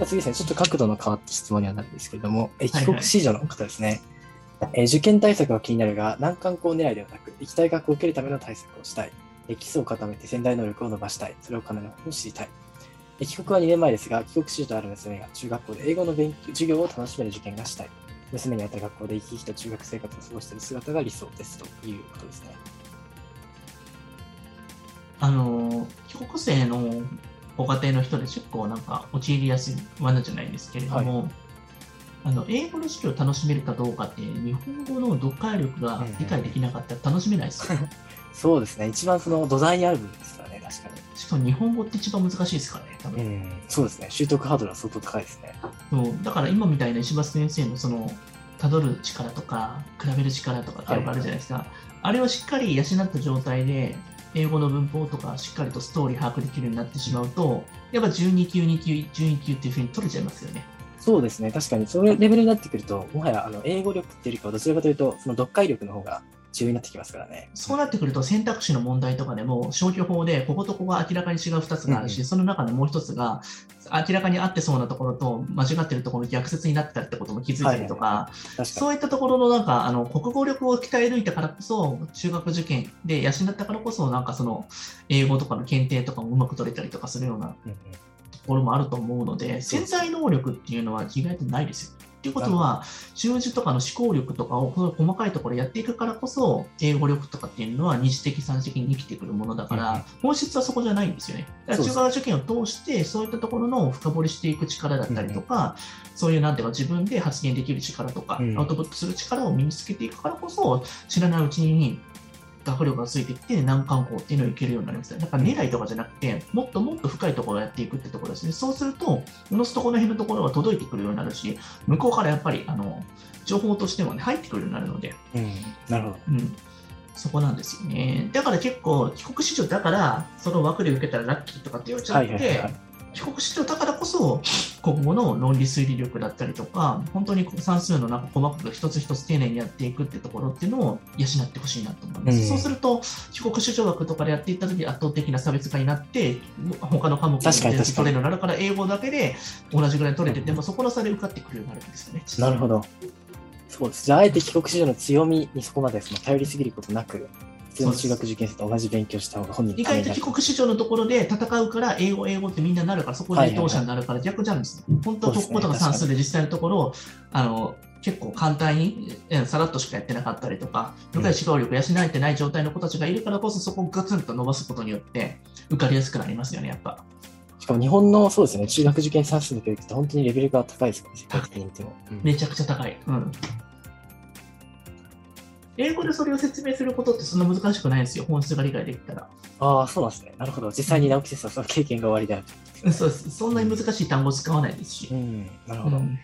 あ次ですね、ちょっと角度の変わった質問にはなるんですけれども、え帰国子女の方ですね、え受験対策は気になるが、難関校狙いではなく、行きたい学校を受けるための対策をしたい。え基礎を固めて潜在能力を伸ばしたい。それを金の方を知りたい。え帰国は2年前ですが、帰国子女とある娘が中学校で英語の勉強授業を楽しめる受験がしたい。娘にあった学校で生き生きと中学生活を過ごしている姿が理想ですということですね。あの、帰国生のご家庭の人で結構なんか陥りやすい罠じゃないですけれども、はい、あの英語の授業を楽しめるかどうかって日本語の読解力が理解できなかったら楽しめないですよ。そうですね。一番その土台にある部分ですからね、確かに。しかも日本語って一番難しいですからね、多分。うん、そうですね。習得ハードルは相当高いですね。そうだから今みたいな石橋先生のその、たどる力とか、比べる力とかってあるじゃないですか。はい、あれをしっかり養った状態で、英語の文法とかしっかりとストーリー把握できるようになってしまうと、やっぱ12級、2級、12級っていうふうに取れちゃいますよね。そうですね。確かに、そういうレベルになってくると、もはやあの英語力っていうよりかは、どちらかというと、その読解力の方が重要になってきますからね。そうなってくると、選択肢の問題とかでも、消去法で、こことここが明らかに違う2つがあるし、うん。うん、その中でもう1つが、明らかに合ってそうなところと、間違ってるところの逆説になってたってことも気づいたりとか、はいはい、そういったところのなんか、あの国語力を鍛え抜いたからこそ、中学受験で養ったからこそ、なんかその、英語とかの検定とかもうまく取れたりとかするようなところもあると思うので、潜在能力っていうのは意外とないですよ。っていうことは、習字とかの思考力とかを細かいところやっていくからこそ、英語力とかっていうのは二次的、三次的に生きてくるものだから、本質はそこじゃないんですよね。だから中学受験を通して、そういったところの深掘りしていく力だったりとか、そういうなんていうか自分で発言できる力とか、アウトプットする力を身につけていくからこそ、知らないうちに学力がついてきて難関校っていうのをいけるようになりますだから狙いとかじゃなくて、もっともっと深いところをやっていくってところですね。そうすると、おのすとこの辺のところが届いてくるようになるし、向こうからやっぱり、あの、情報としてもね、入ってくるようになるので。うん、なるほど。うん。そこなんですよね。だから結構、帰国子女だから、その枠で受けたらラッキーとかって言われちゃって、はいはいはい帰国子女だからこそ、国語の論理推理力だったりとか、本当に算数のなんか細かく一つ一つ丁寧にやっていくってところっていうのを養ってほしいなと思います。うん、そうすると、帰国子女学とかでやっていった時圧倒的な差別化になって、他の科目で取れるようになるから、英語だけで同じぐらい取れてても、そこの差で受かってくるようになるんですよね。なるほど。そうです。じゃあ、あえて帰国子女の強みにそこまでその頼りすぎることなく、通の中学受験生と同じ勉強した方が本人意外と帰国子女のところで戦うから英語英語ってみんななるからそこで当者になるから逆じゃないです、本当は国語とか算数で実際のところあの結構簡単にさらっとしかやってなかったりとか、理解思考力養えてない状態の子たちがいるからこそ、そこをガツンと伸ばすことによって、受かりやすくなりますよね、やっぱ。しかも日本のそうですね、中学受験算数の教育って本当にレベルが高いですから、世界的に見ても。うん、めちゃくちゃ高い。うん英語でそれを説明することってそんな難しくないんですよ、本質が理解できたら。ああ、そうなんですね。なるほど。実際に直木先生はその経験が終わりである。そうです。そんなに難しい単語使わないですし。うん、なるほど。うん